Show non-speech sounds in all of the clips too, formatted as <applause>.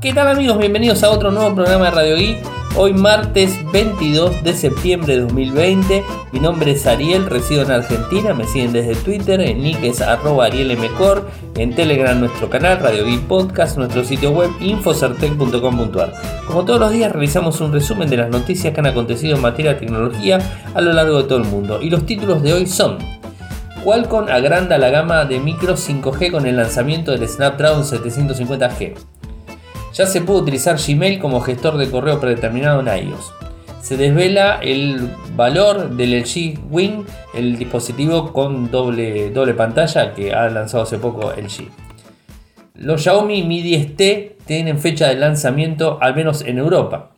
¿Qué tal amigos? Bienvenidos a otro nuevo programa de Radio Geek. Hoy martes 22 de septiembre de 2020. Mi nombre es Ariel, resido en Argentina. Me siguen desde Twitter, en nick es arroba arielmcor, en Telegram nuestro canal Radio Geek Podcast, nuestro sitio web infocertec.com.ar. Como todos los días realizamos un resumen de las noticias que han acontecido en materia de tecnología a lo largo de todo el mundo. Y los títulos de hoy son... Qualcomm agranda la gama de micros 5G con el lanzamiento del Snapdragon 750G. Ya se puede utilizar Gmail como gestor de correo predeterminado en iOS. Se desvela el valor del LG Wing, el dispositivo con doble, doble pantalla que ha lanzado hace poco LG. Los Xiaomi Mi 10T tienen fecha de lanzamiento, al menos en Europa.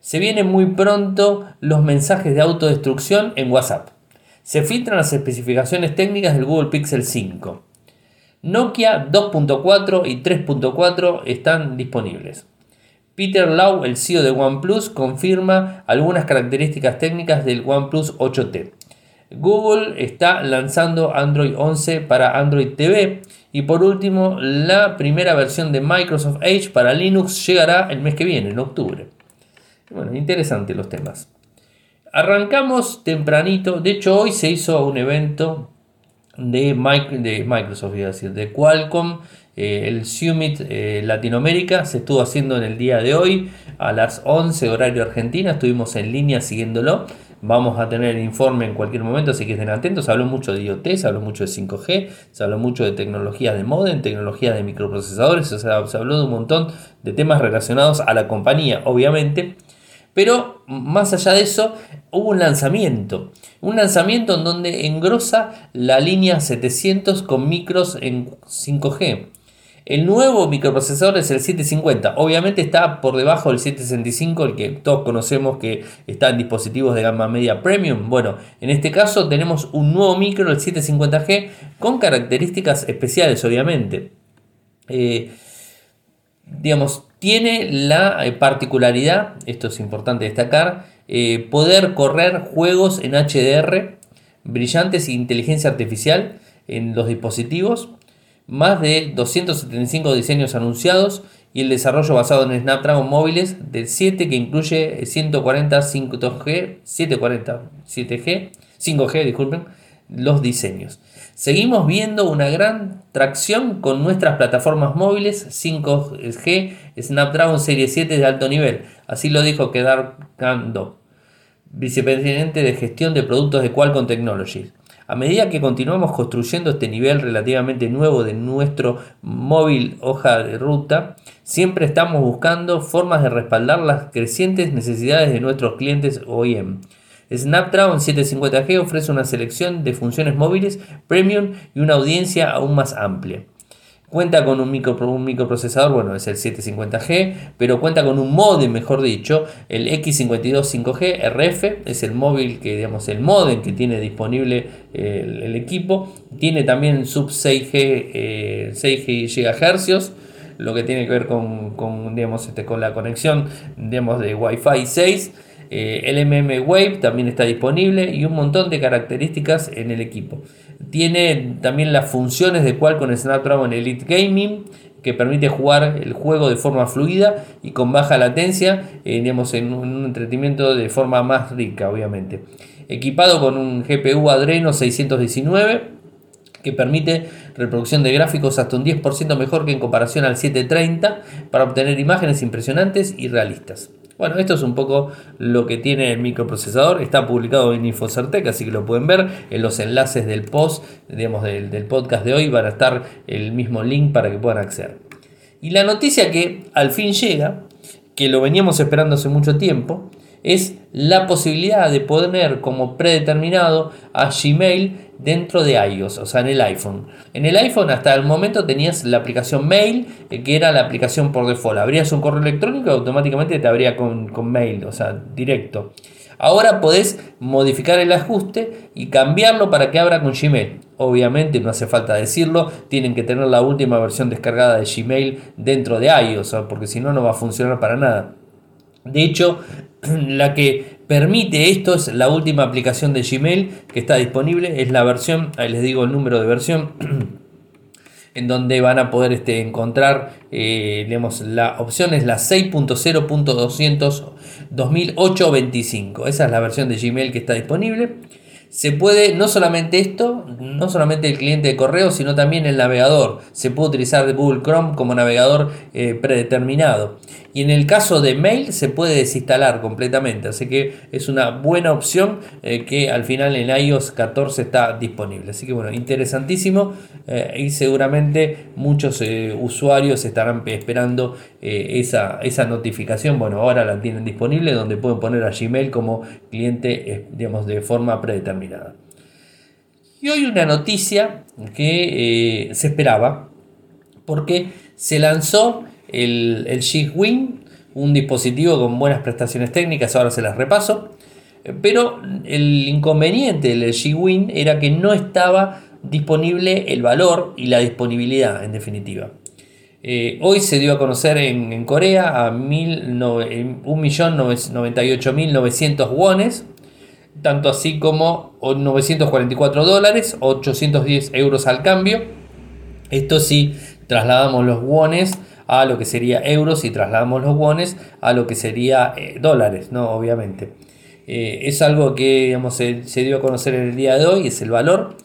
Se vienen muy pronto los mensajes de autodestrucción en WhatsApp. Se filtran las especificaciones técnicas del Google Pixel 5. Nokia 2.4 y 3.4 están disponibles. Peter Lau, el CEO de OnePlus, confirma algunas características técnicas del OnePlus 8T. Google está lanzando Android 11 para Android TV. Y por último, la primera versión de Microsoft Edge para Linux llegará el mes que viene, en octubre. Bueno, interesantes los temas. Arrancamos tempranito. De hecho, hoy se hizo un evento de, de Microsoft, decir, de Qualcomm. Eh, el Summit eh, Latinoamérica se estuvo haciendo en el día de hoy a las 11 horario Argentina. Estuvimos en línea siguiéndolo. Vamos a tener informe en cualquier momento, así que estén atentos. Habló mucho de IoT, se habló mucho de 5G, se habló mucho de tecnologías de modem, tecnologías de microprocesadores, o sea, se habló de un montón de temas relacionados a la compañía, obviamente. Pero más allá de eso, hubo un lanzamiento. Un lanzamiento en donde engrosa la línea 700 con micros en 5G. El nuevo microprocesador es el 750. Obviamente está por debajo del 765, el que todos conocemos que está en dispositivos de gama media premium. Bueno, en este caso tenemos un nuevo micro, el 750G, con características especiales, obviamente. Eh, digamos, tiene la eh, particularidad, esto es importante destacar, eh, poder correr juegos en HDR brillantes e inteligencia artificial en los dispositivos, más de 275 diseños anunciados y el desarrollo basado en Snapdragon móviles del 7 que incluye 140 5G, 740 7G, 5G, disculpen, los diseños. Seguimos viendo una gran tracción con nuestras plataformas móviles 5G Snapdragon Serie 7 de alto nivel. Así lo dijo Kedar Kando, vicepresidente de gestión de productos de Qualcomm Technologies. A medida que continuamos construyendo este nivel relativamente nuevo de nuestro móvil hoja de ruta, siempre estamos buscando formas de respaldar las crecientes necesidades de nuestros clientes OEM. Snapdragon 750G ofrece una selección de funciones móviles premium y una audiencia aún más amplia. Cuenta con un, micro, microprocesador, bueno, es el 750G, pero cuenta con un modem, mejor dicho, el X52 5G RF, es el móvil que, digamos, el modem que tiene disponible el, equipo. Tiene también sub 6G, 6 GHz, lo que tiene que ver con, con, digamos, este, con la conexión digamos, de Wi-Fi 6. Eh, el MM Wave también está disponible y un montón de características en el equipo. Tiene también las funciones de Qualcomm Snapdragon Elite Gaming que permite jugar el juego de forma fluida y con baja latencia, eh, en un entretenimiento de forma más rica, obviamente. Equipado con un GPU Adreno 619 que permite reproducción de gráficos hasta un 10% mejor que en comparación al 730 para obtener imágenes impresionantes y realistas. Bueno, esto es un poco lo que tiene el microprocesador. Está publicado en Infocertec, así que lo pueden ver. En los enlaces del post, digamos, del, del podcast de hoy van a estar el mismo link para que puedan acceder. Y la noticia que al fin llega, que lo veníamos esperando hace mucho tiempo, es la posibilidad de poner como predeterminado a Gmail dentro de iOS, o sea, en el iPhone. En el iPhone hasta el momento tenías la aplicación Mail, eh, que era la aplicación por default. Abrías un correo electrónico y automáticamente te abría con, con Mail, o sea, directo. Ahora podés modificar el ajuste y cambiarlo para que abra con Gmail. Obviamente, no hace falta decirlo, tienen que tener la última versión descargada de Gmail dentro de iOS, porque si no, no va a funcionar para nada. De hecho, <clears throat> la que permite esto es la última aplicación de Gmail que está disponible, es la versión, ahí les digo el número de versión, <clears throat> en donde van a poder este, encontrar, eh, la opción es la 6.0.200.2008.25. Esa es la versión de Gmail que está disponible se puede, no solamente esto, no solamente el cliente de correo, sino también el navegador. Se puede utilizar Google Chrome como navegador eh, predeterminado. Y en el caso de mail se puede desinstalar completamente. Así que es una buena opción eh, que al final en iOS 14 está disponible. Así que bueno, interesantísimo. Eh, y seguramente muchos usuarios estarán esperando esa, esa notificación. Bueno, ahora la tienen disponible donde pueden poner a Gmail como cliente digamos, de forma predeterminada. Y hoy una noticia que eh, se esperaba, porque se lanzó el, el G-Wing, un dispositivo con buenas prestaciones técnicas, ahora se las repaso, pero el inconveniente del G-Wing era que no estaba disponible el valor y la disponibilidad en definitiva. Eh, hoy se dio a conocer en, Corea a 1.098.900 wones, tanto así como 944 dólares, 810 euros al cambio. Esto si trasladamos los wones a lo que sería euros y trasladamos los wones a lo que sería eh, dólares, ¿no? Obviamente. Eh, es algo que digamos, se, dio a conocer en el día de hoy, es el valor.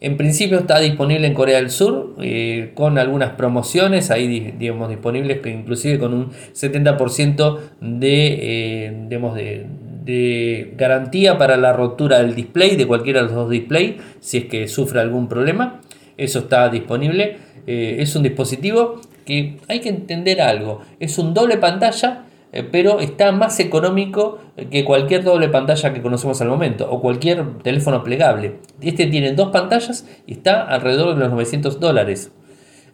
En principio está disponible en Corea del Sur eh, con algunas promociones, ahí digamos disponibles inclusive con un 70% de, digamos, de, garantía para la rotura del display, de cualquiera de los dos displays, si es que sufre algún problema. Eso está disponible. Eh, es un dispositivo que hay que entender algo. Es un doble pantalla, eh, pero está más económico que cualquier doble pantalla que conocemos al momento o cualquier teléfono plegable. Este tiene dos pantallas y está alrededor de los 900 dólares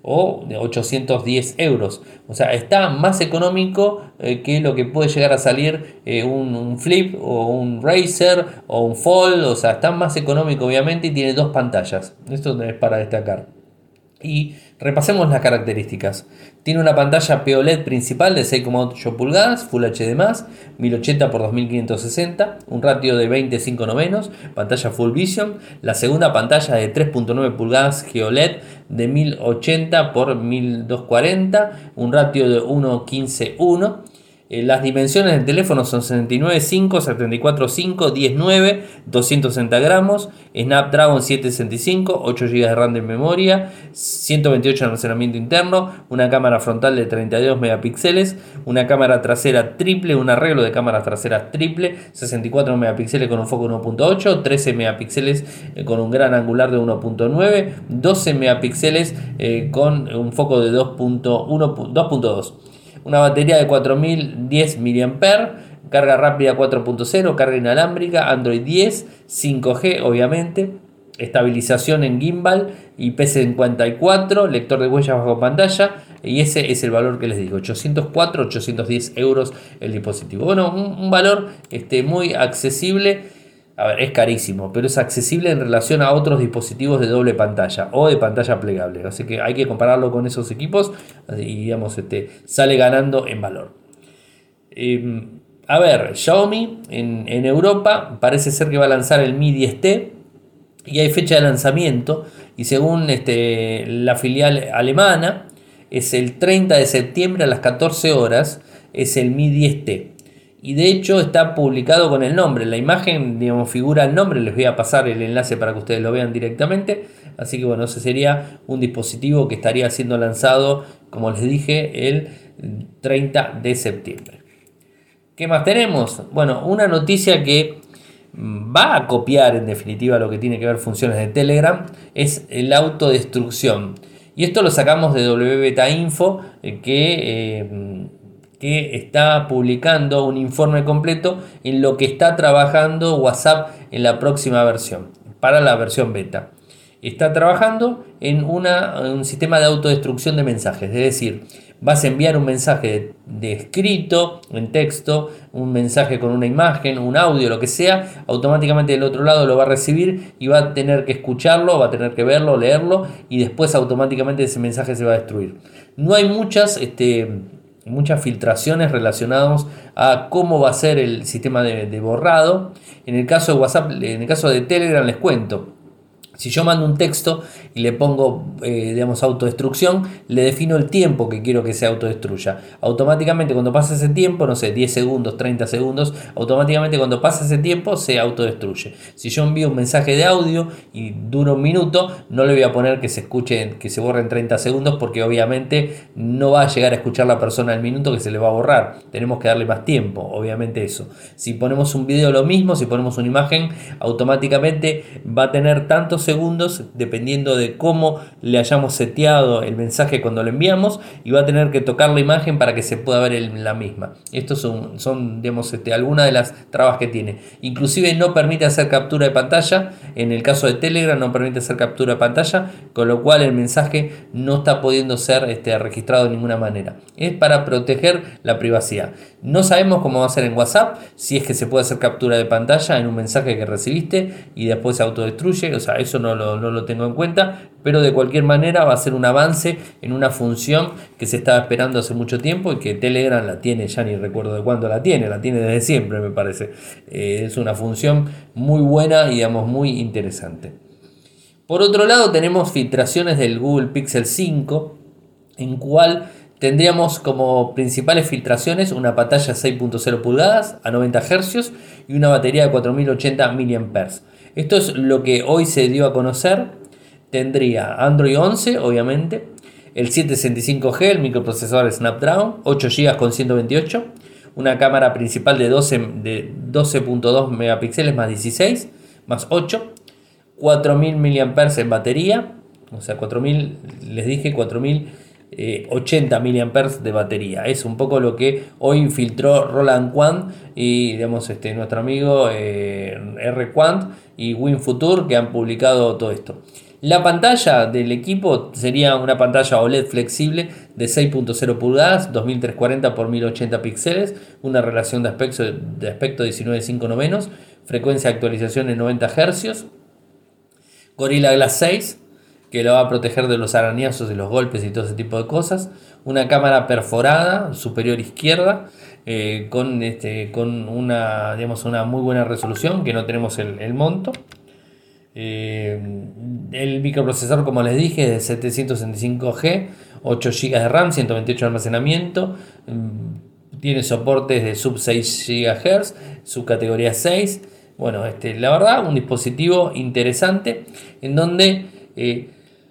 o de 810 euros. O sea, está más económico eh, que lo que puede llegar a salir eh, un, Flip o un Razer o un Fold. O sea, está más económico obviamente y tiene dos pantallas. Esto es para destacar. Y repasemos las características. Tiene una pantalla POLED principal de 6,8 pulgadas, Full HD+, 1080 x 2560, un ratio de 25 novenos, pantalla Full Vision, la segunda pantalla de 3.9 pulgadas GeoLED de 1080 x 1240, un ratio de 1.15.1 eh, las dimensiones del teléfono son 69.5, 74.5, 19, 260 gramos, Snapdragon 765, 8 GB de RAM de memoria, 128 de almacenamiento interno, una cámara frontal de 32 megapíxeles, una cámara trasera triple, un arreglo de cámaras traseras triple, 64 megapíxeles con un foco 1.8, 13 megapíxeles eh, con un gran angular de 1.9, 12 megapíxeles eh, con un foco de 2.2 una batería de 4010 mAh, carga rápida 4.0, carga inalámbrica, Android 10, 5G obviamente, estabilización en gimbal, IP54, lector de huellas bajo pantalla y ese es el valor que les digo, 804, 810 euros el dispositivo. Bueno, un, valor este, muy accesible a ver, es carísimo, pero es accesible en relación a otros dispositivos de doble pantalla o de pantalla plegable. Así que hay que compararlo con esos equipos y digamos, este, sale ganando en valor. Em, a ver, Xiaomi en, Europa parece ser que va a lanzar el Mi 10T y hay fecha de lanzamiento y según este, la filial alemana es el 30 de septiembre a las 14 horas es el Mi 10T y de hecho está publicado con el nombre. La imagen, digamos, figura el nombre. Les voy a pasar el enlace para que ustedes lo vean directamente. Así que bueno, ese sería un dispositivo que estaría siendo lanzado, como les dije, el 30 de septiembre. ¿Qué más tenemos? Bueno, una noticia que va a copiar en definitiva lo que tiene que ver funciones de Telegram es el autodestrucción. Y esto lo sacamos de WBeta Info, eh, que eh, que está publicando un informe completo en lo que está trabajando WhatsApp en la próxima versión, para la versión beta. Está trabajando en, un sistema de autodestrucción de mensajes, es decir, vas a enviar un mensaje de, escrito, en texto, un mensaje con una imagen, un audio, lo que sea, automáticamente del otro lado lo va a recibir y va a tener que escucharlo, va a tener que verlo, leerlo y después automáticamente ese mensaje se va a destruir. No hay muchas... Este, muchas filtraciones relacionadas a cómo va a ser el sistema de, borrado. En el caso de WhatsApp, en el caso de Telegram les cuento. Si yo mando un texto y le pongo, eh, digamos, autodestrucción, le defino el tiempo que quiero que se autodestruya. Automáticamente cuando pasa ese tiempo, no sé, 10 segundos, 30 segundos, automáticamente cuando pasa ese tiempo se autodestruye. Si yo envío un mensaje de audio y dura un minuto, no le voy a poner que se escuche, que se borre en 30 segundos, porque obviamente no va a llegar a escuchar la persona el minuto que se le va a borrar. Tenemos que darle más tiempo, obviamente eso. Si ponemos un video lo mismo, si ponemos una imagen, automáticamente va a tener tantos segundos dependiendo de cómo le hayamos seteado el mensaje cuando lo enviamos y va a tener que tocar la imagen para que se pueda ver la misma. Estos son, son digamos, este, algunas de las trabas que tiene. Inclusive no permite hacer captura de pantalla. En el caso de Telegram no permite hacer captura de pantalla, con lo cual el mensaje no está pudiendo ser este, registrado de ninguna manera. Es para proteger la privacidad. No sabemos cómo va a ser en WhatsApp, si es que se puede hacer captura de pantalla en un mensaje que recibiste y después se autodestruye. O sea, eso no lo, tengo en cuenta, pero de cualquier manera va a ser un avance en una función que se estaba esperando hace mucho tiempo y que Telegram la tiene, ya ni recuerdo de cuándo la tiene, la tiene desde siempre me parece. Eh, es una función muy buena y digamos muy interesante. Por otro lado tenemos filtraciones del Google Pixel 5 en cual tendríamos como principales filtraciones una pantalla 6.0 pulgadas a 90 Hz y una batería de 4080 mAh. Esto es lo que hoy se dio a conocer. Tendría Android 11, obviamente, el 765G, el microprocesador Snapdragon, 8 GB con 128, una cámara principal de 12.2 de 12 megapíxeles más 16, más 8, 4000 mAh en batería, o sea, 4000, les dije 4080 mAh de batería. Es un poco lo que hoy filtró Roland Quant y digamos, este, nuestro amigo eh, R Quant y WinFuture que han publicado todo esto. La pantalla del equipo sería una pantalla OLED flexible de 6.0 pulgadas, 2340 x 1080 píxeles, una relación de aspecto de aspecto 19.5 novenos, frecuencia de actualización en 90 Hz, Gorilla Glass 6, que lo va a proteger de los arañazos y los golpes y todo ese tipo de cosas, una cámara perforada superior izquierda, eh, con, este, con una, digamos, una muy buena resolución, que no tenemos el monto. Eh, el microprocesador, como les dije, es 765G, 8 GB de RAM, 128 de almacenamiento. Mm, tiene soportes de sub 6 GHz, subcategoría 6. Bueno, este, la verdad, un dispositivo interesante en donde eh,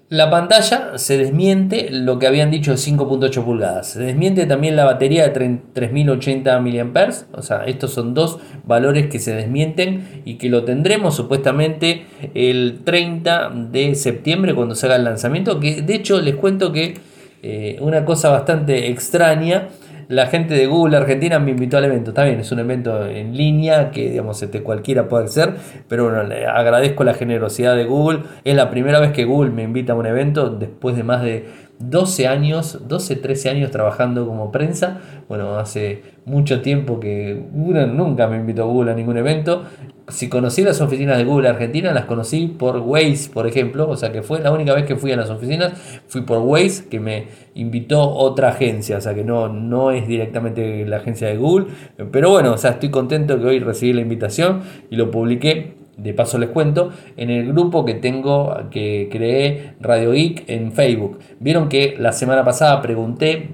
la pantalla se desmiente lo que habían dicho de 5.8 pulgadas. Se desmiente también la batería de 3080 mAh. O sea, estos son dos valores que se desmienten y que lo tendremos supuestamente el 30 de septiembre cuando se haga el lanzamiento. Que de hecho les cuento que eh, una cosa bastante extraña la gente de Google Argentina me invitó al evento. Está bien, es un evento en línea que digamos este, cualquiera puede ser, pero bueno, le agradezco la generosidad de Google. Es la primera vez que Google me invita a un evento después de más de 12 años, 12, 13 años trabajando como prensa. Bueno, hace mucho tiempo que Google nunca me invitó a Google a ningún evento. Si conocí las oficinas de Google Argentina, las conocí por Waze, por ejemplo. O sea que fue la única vez que fui a las oficinas, fui por Waze, que me invitó otra agencia. O sea que no, no es directamente la agencia de Google. Pero bueno, o sea, estoy contento que hoy recibí la invitación y lo publiqué de paso les cuento, en el grupo que tengo, que creé Radio Geek en Facebook. Vieron que la semana pasada pregunté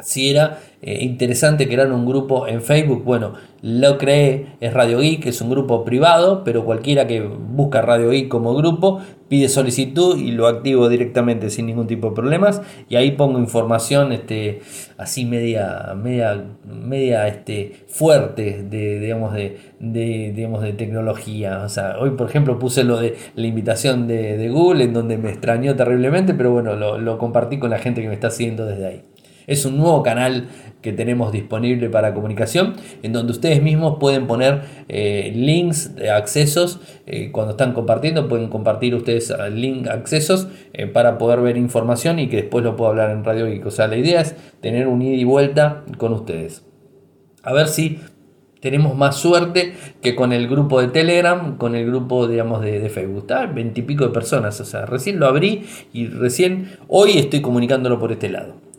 si era eh, interesante crear un grupo en Facebook. Bueno, lo creé, es Radio Geek, es un grupo privado, pero cualquiera que busca Radio Geek como grupo pide solicitud y lo activo directamente sin ningún tipo de problemas. Y ahí pongo información este, así media, media, media este, fuerte de, digamos, de, digamos, de tecnología. O sea, hoy por ejemplo puse lo de la invitación de, Google en donde me extrañó terriblemente, pero bueno, lo, lo compartí con la gente que me está siguiendo desde ahí. Es un nuevo canal que tenemos disponible para comunicación, en donde ustedes mismos pueden poner eh, links de accesos. Eh, cuando están compartiendo, pueden compartir ustedes link accesos eh, para poder ver información y que después lo pueda hablar en Radio Geek. O la idea es tener un ida y vuelta con ustedes. A ver si tenemos más suerte que con el grupo de Telegram, con el grupo, digamos, de, de Facebook. Está veintipico de personas. O sea, recién lo abrí y recién hoy estoy comunicándolo por este lado.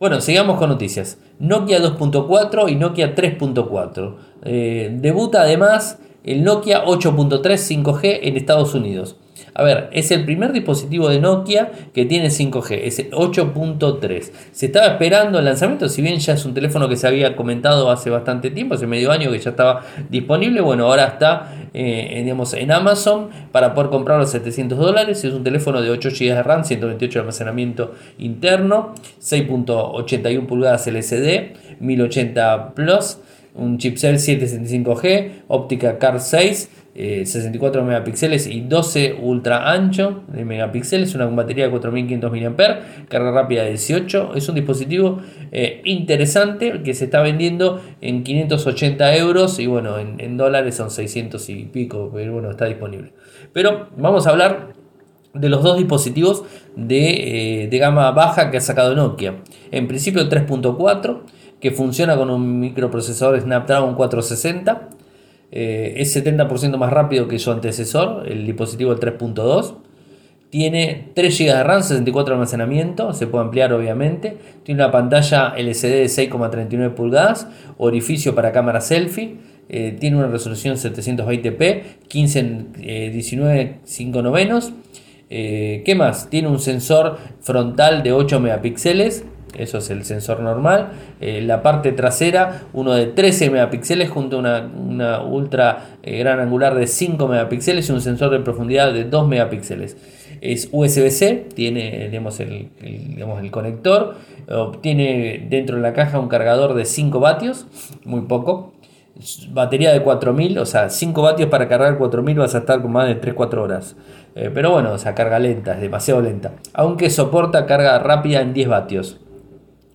Bueno, sigamos con noticias. Nokia 2.4 y Nokia 3.4. Eh, debuta además el Nokia 8.3 5G en Estados Unidos. A ver, es el primer dispositivo de Nokia que tiene 5G, es el 8.3. Se estaba esperando el lanzamiento, si bien ya es un teléfono que se había comentado hace bastante tiempo, hace medio año que ya estaba disponible, bueno, ahora está eh, digamos, en Amazon para poder comprarlo a 700 dólares. Es un teléfono de 8 GB de RAM, 128 de almacenamiento interno, 6.81 pulgadas LCD, 1080 Plus, un chipset 765G, óptica CAR 6 64 eh, megapíxeles y 12 ultra ancho de megapíxeles, una batería de 4500 mAh, carga rápida de 18. Es un dispositivo eh, interesante que se está vendiendo en 580 euros y bueno, en, dólares son 600 y pico, pero bueno, está disponible. Pero vamos a hablar de los dos dispositivos de, eh, de gama baja que ha sacado Nokia. En principio el 3.4 que funciona con un microprocesador Snapdragon 460 eh, es 70% más rápido que su antecesor, el dispositivo 3.2. Tiene 3 GB de RAM, 64 de almacenamiento, se puede ampliar obviamente. Tiene una pantalla LCD de 6,39 pulgadas, orificio para cámara selfie. Eh, tiene una resolución 720p, 15 19 5 novenos. Eh, ¿Qué más? Tiene un sensor frontal de 8 megapíxeles eso es el sensor normal. Eh, la parte trasera, uno de 13 megapíxeles junto a una, ultra eh, gran angular de 5 megapíxeles y un sensor de profundidad de 2 megapíxeles. Es USB-C, tiene digamos, el, el, conector, tiene dentro de la caja un cargador de 5 vatios, muy poco. Batería de 4000, o sea, 5 vatios para cargar 4000 vas a estar con más de 3-4 horas. Eh, pero bueno, o sea, carga lenta, es demasiado lenta. Aunque soporta carga rápida en 10 vatios.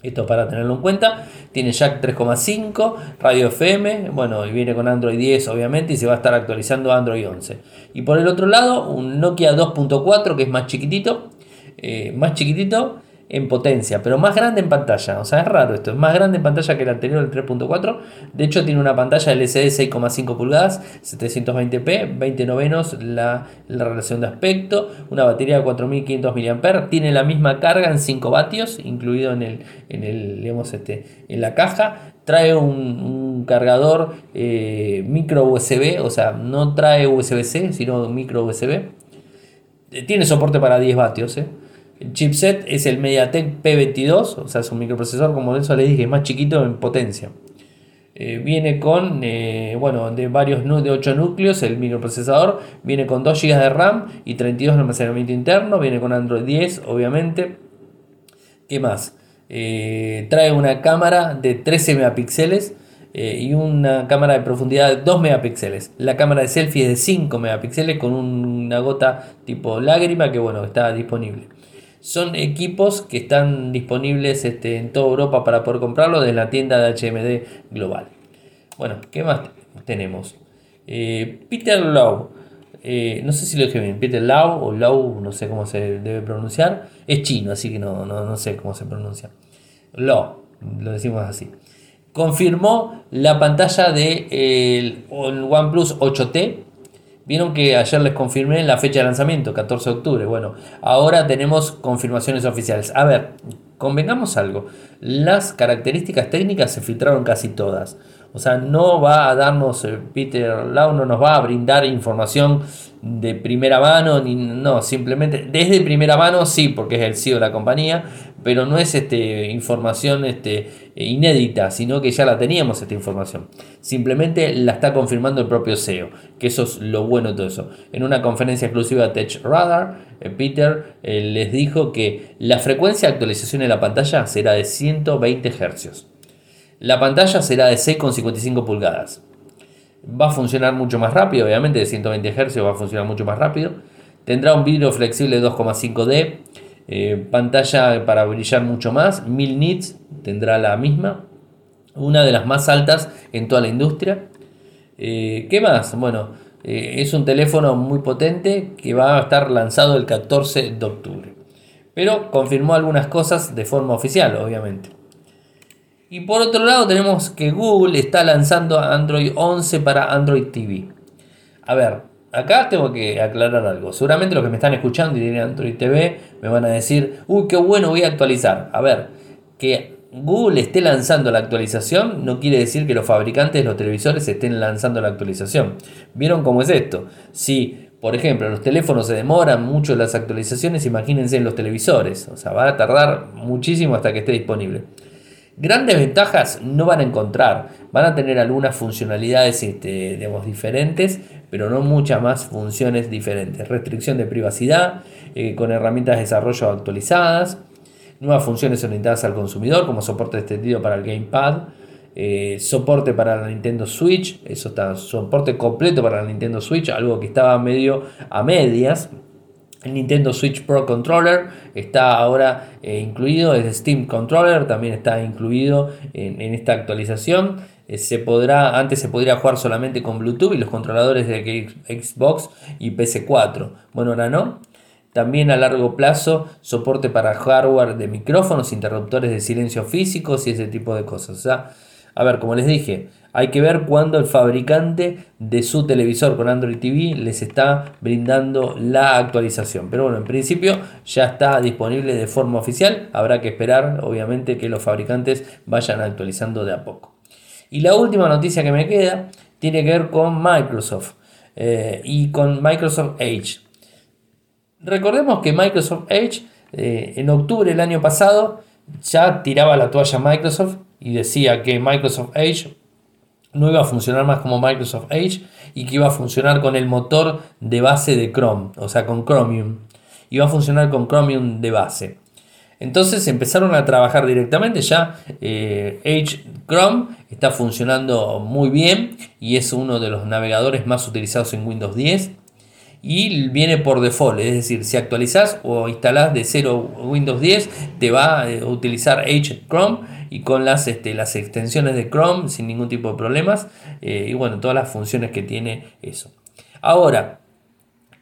Esto para tenerlo en cuenta. Tiene jack 3,5, radio FM, bueno, y viene con Android 10 obviamente y se va a estar actualizando Android 11. Y por el otro lado, un Nokia 2.4 que es más chiquitito, eh, más chiquitito en potencia, pero más grande en pantalla. O sea, es raro esto, es más grande en pantalla que el anterior, el 3.4. De hecho, tiene una pantalla LCD 6,5 pulgadas, 720p, 20 novenos la, relación de aspecto, una batería de 4500 mAh, tiene la misma carga en 5 vatios, incluido en, el, en, el, digamos, este, en la caja. Trae un, cargador eh, micro USB, o sea, no trae USB-C, sino micro USB. Eh, tiene soporte para 10 vatios, ¿eh? El chipset es el MediaTek P22, o sea, es un microprocesor, como eso le dije, más chiquito en potencia. Eh, viene con, eh, bueno, de varios de 8 núcleos el microprocesador, viene con 2 GB de RAM y 32 de almacenamiento interno, viene con Android 10, obviamente. ¿Qué más? Eh, trae una cámara de 13 megapíxeles y una cámara de profundidad de 2 megapíxeles. La cámara de selfie es de 5 megapíxeles con una gota tipo lágrima que bueno, está disponible son equipos que están disponibles este, en toda Europa para poder comprarlo desde la tienda de HMD Global. Bueno, ¿qué más tenemos? Eh, Peter Lowe, eh, no sé si lo dije bien, Peter Lau o Lowe, no sé cómo se debe pronunciar, es chino, así que no, no, sé cómo se pronuncia. Lowe, lo decimos así. Confirmó la pantalla de, OnePlus 8T Vieron que ayer les confirmé la fecha de lanzamiento, 14 de octubre. Bueno, ahora tenemos confirmaciones oficiales. A ver, convengamos algo. Las características técnicas se filtraron casi todas. O sea, no va a darnos, eh, Peter Lau no nos va a brindar información de primera mano, ni no, simplemente desde primera mano sí, porque es el CEO de la compañía, pero no es este, información este, inédita, sino que ya la teníamos esta información. Simplemente la está confirmando el propio CEO, que eso es lo bueno de todo eso. En una conferencia exclusiva de Tech Radar, eh, Peter eh, les dijo que la frecuencia de actualización de la pantalla será de 120 Hz. La pantalla será de 6,55 pulgadas. Va a funcionar mucho más rápido, obviamente de 120 Hz va a funcionar mucho más rápido. Tendrá un vidrio flexible 2,5D, eh, pantalla para brillar mucho más, 1000 nits tendrá la misma, una de las más altas en toda la industria. Eh, ¿Qué más? Bueno, eh, es un teléfono muy potente que va a estar lanzado el 14 de octubre. Pero confirmó algunas cosas de forma oficial, obviamente. Y por otro lado tenemos que Google está lanzando Android 11 para Android TV. A ver, acá tengo que aclarar algo. Seguramente los que me están escuchando y tienen Android TV me van a decir, uy, qué bueno, voy a actualizar. A ver, que Google esté lanzando la actualización no quiere decir que los fabricantes de los televisores estén lanzando la actualización. ¿Vieron cómo es esto? Si Por ejemplo, los teléfonos se demoran mucho las actualizaciones, imagínense en los televisores, o sea, va a tardar muchísimo hasta que esté disponible. Grandes ventajas no van a encontrar, van a tener algunas funcionalidades este, diferentes, pero no muchas más funciones diferentes. Restricción de privacidad eh, con herramientas de desarrollo actualizadas, nuevas funciones orientadas al consumidor como soporte extendido para el Gamepad, eh, soporte para la Nintendo Switch, eso está, soporte completo para la Nintendo Switch, algo que estaba medio a medias. El Nintendo Switch Pro Controller está ahora eh, incluido, es Steam Controller, también está incluido en, esta actualización. Eh, se podrá, antes se podría jugar solamente con Bluetooth y los controladores de Xbox y PC4. Bueno, ahora no. También a largo plazo soporte para hardware de micrófonos, interruptores de silencio físicos y ese tipo de cosas. O sea, a ver, como les dije, hay que ver cuándo el fabricante de su televisor con Android TV les está brindando la actualización. Pero bueno, en principio ya está disponible de forma oficial. Habrá que esperar, obviamente, que los fabricantes vayan actualizando de a poco. Y la última noticia que me queda tiene que ver con Microsoft eh, y con Microsoft Edge. Recordemos que Microsoft Edge eh, en octubre del año pasado ya tiraba la toalla Microsoft y decía que Microsoft Edge no iba a funcionar más como Microsoft Edge y que iba a funcionar con el motor de base de Chrome, o sea, con Chromium. Iba a funcionar con Chromium de base. Entonces empezaron a trabajar directamente, ya eh, Edge Chrome está funcionando muy bien y es uno de los navegadores más utilizados en Windows 10 y viene por default, es decir, si actualizas o instalás de cero Windows 10 te va a utilizar Edge Chrome y con las, este, las extensiones de Chrome sin ningún tipo de problemas eh, y bueno, todas las funciones que tiene eso. Ahora,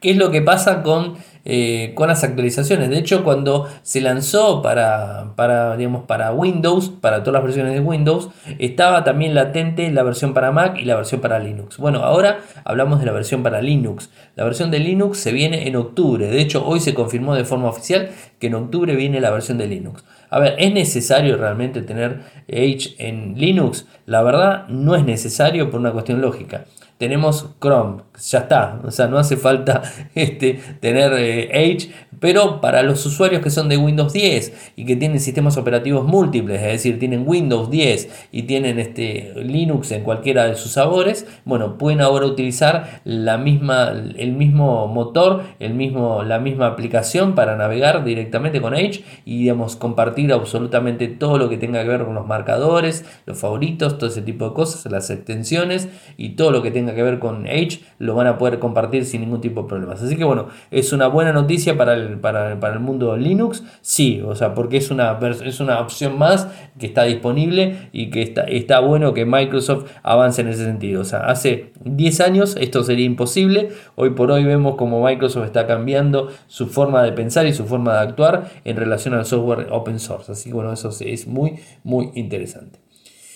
¿qué es lo que pasa con, eh, con las actualizaciones? De hecho, cuando se lanzó para, para, digamos, para Windows, para todas las versiones de Windows, estaba también latente la versión para Mac y la versión para Linux. Bueno, ahora hablamos de la versión para Linux. La versión de Linux se viene en octubre. De hecho, hoy se confirmó de forma oficial que en octubre viene la versión de Linux. A ver, ¿es necesario realmente tener Edge en Linux? La verdad, no es necesario por una cuestión lógica tenemos Chrome, ya está, o sea, no hace falta <laughs> este, tener eh, Edge, pero para los usuarios que son de Windows 10 y que tienen sistemas operativos múltiples, es decir, tienen Windows 10 y tienen este, Linux en cualquiera de sus sabores, bueno, pueden ahora utilizar la misma, el mismo motor, el mismo, la misma aplicación para navegar directamente con Edge y digamos, compartir absolutamente todo lo que tenga que ver con los marcadores, los favoritos, todo ese tipo de cosas, las extensiones y todo lo que tenga que ver con Edge lo van a poder compartir sin ningún tipo de problemas. Así que bueno, es una buena noticia para el, para, el mundo Linux, sí, o sea, porque es una, es una opción más que está disponible y que está, está bueno que Microsoft avance en ese sentido. O sea, hace 10 años esto sería imposible, hoy por hoy vemos como Microsoft está cambiando su forma de pensar y su forma de actuar en relación al software open source. Así que bueno, eso es muy, muy interesante.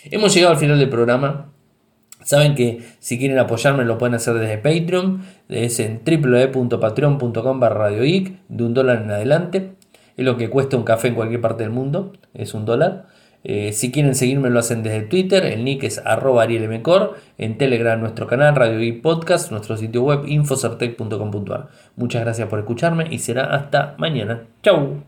Hemos llegado al final del programa. Saben que si quieren apoyarme lo pueden hacer desde Patreon, es en www.patreon.com barra de un dólar en adelante. Es lo que cuesta un café en cualquier parte del mundo, es un dólar. Eh, si quieren seguirme lo hacen desde Twitter, el nick es arroba arielmcor, en Telegram nuestro canal Radio Geek Podcast, nuestro sitio web infocertec.com.ar. Muchas gracias por escucharme y será hasta mañana. Chau.